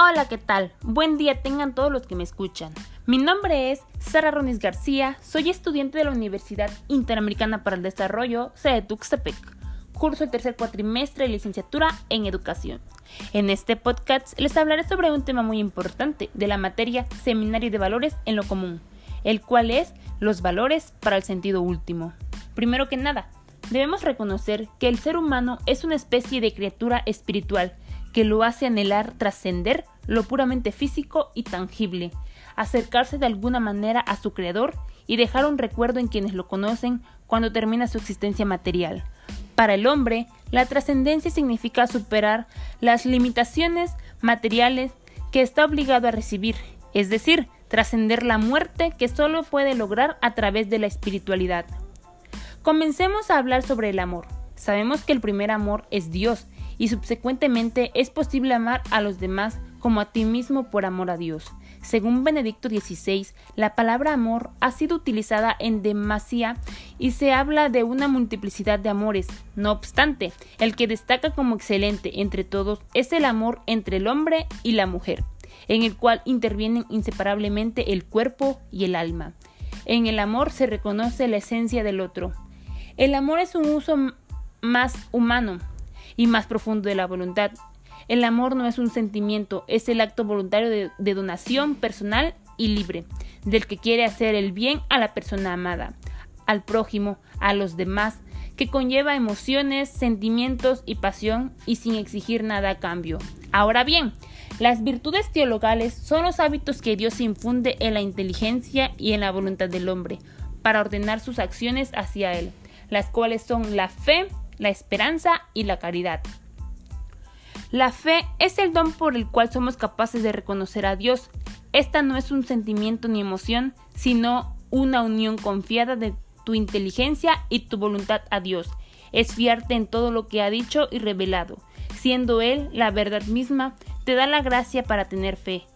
Hola, ¿qué tal? Buen día tengan todos los que me escuchan. Mi nombre es Sara Ronis García, soy estudiante de la Universidad Interamericana para el Desarrollo, sede Tuxtepec. Curso el tercer cuatrimestre de licenciatura en Educación. En este podcast les hablaré sobre un tema muy importante de la materia Seminario de Valores en lo Común, el cual es los valores para el sentido último. Primero que nada, debemos reconocer que el ser humano es una especie de criatura espiritual que lo hace anhelar trascender lo puramente físico y tangible, acercarse de alguna manera a su creador y dejar un recuerdo en quienes lo conocen cuando termina su existencia material. Para el hombre, la trascendencia significa superar las limitaciones materiales que está obligado a recibir, es decir, trascender la muerte que solo puede lograr a través de la espiritualidad. Comencemos a hablar sobre el amor. Sabemos que el primer amor es Dios y subsecuentemente es posible amar a los demás como a ti mismo por amor a Dios. Según Benedicto XVI, la palabra amor ha sido utilizada en demasía y se habla de una multiplicidad de amores. No obstante, el que destaca como excelente entre todos es el amor entre el hombre y la mujer, en el cual intervienen inseparablemente el cuerpo y el alma. En el amor se reconoce la esencia del otro. El amor es un uso más humano y más profundo de la voluntad. El amor no es un sentimiento, es el acto voluntario de, donación personal y libre, del que quiere hacer el bien a la persona amada, al prójimo, a los demás, que conlleva emociones, sentimientos y pasión y sin exigir nada a cambio. Ahora bien, las virtudes teologales son los hábitos que Dios infunde en la inteligencia y en la voluntad del hombre para ordenar sus acciones hacia Él, las cuales son la fe, la esperanza y la caridad. La fe es el don por el cual somos capaces de reconocer a Dios. Esta no es un sentimiento ni emoción, sino una unión confiada de tu inteligencia y tu voluntad a Dios. Es fiarte en todo lo que ha dicho y revelado. Siendo Él la verdad misma, te da la gracia para tener fe.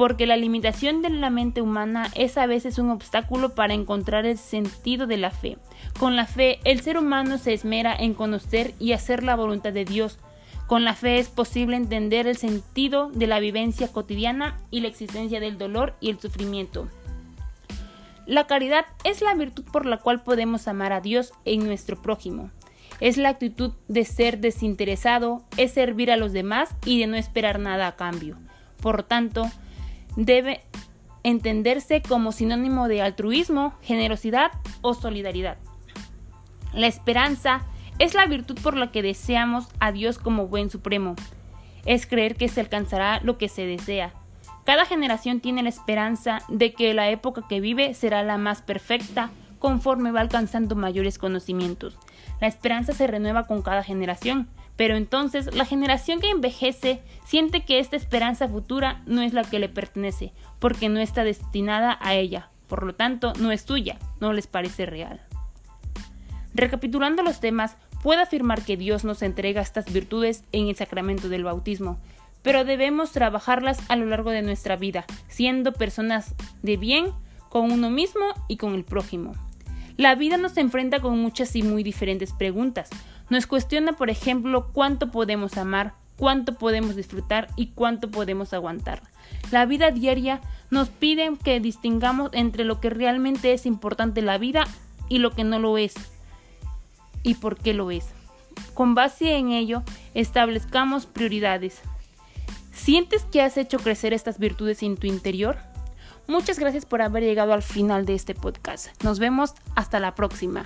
Porque la limitación de la mente humana es a veces un obstáculo para encontrar el sentido de la fe. Con la fe, el ser humano se esmera en conocer y hacer la voluntad de Dios. Con la fe es posible entender el sentido de la vivencia cotidiana y la existencia del dolor y el sufrimiento. La caridad es la virtud por la cual podemos amar a Dios en nuestro prójimo. Es la actitud de ser desinteresado, es servir a los demás y de no esperar nada a cambio. Por tanto, debe entenderse como sinónimo de altruismo, generosidad o solidaridad. La esperanza es la virtud por la que deseamos a Dios como buen supremo. Es creer que se alcanzará lo que se desea. Cada generación tiene la esperanza de que la época que vive será la más perfecta conforme va alcanzando mayores conocimientos. La esperanza se renueva con cada generación, pero entonces la generación que envejece siente que esta esperanza futura no es la que le pertenece, porque no está destinada a ella, por lo tanto no es tuya, no les parece real. Recapitulando los temas, puedo afirmar que Dios nos entrega estas virtudes en el sacramento del bautismo, pero debemos trabajarlas a lo largo de nuestra vida, siendo personas de bien con uno mismo y con el prójimo. La vida nos enfrenta con muchas y muy diferentes preguntas. Nos cuestiona, por ejemplo, cuánto podemos amar, cuánto podemos disfrutar y cuánto podemos aguantar. La vida diaria nos pide que distingamos entre lo que realmente es importante en la vida y lo que no lo es, y por qué lo es. Con base en ello, establezcamos prioridades. ¿Sientes que has hecho crecer estas virtudes en tu interior? Muchas gracias por haber llegado al final de este podcast. Nos vemos hasta la próxima.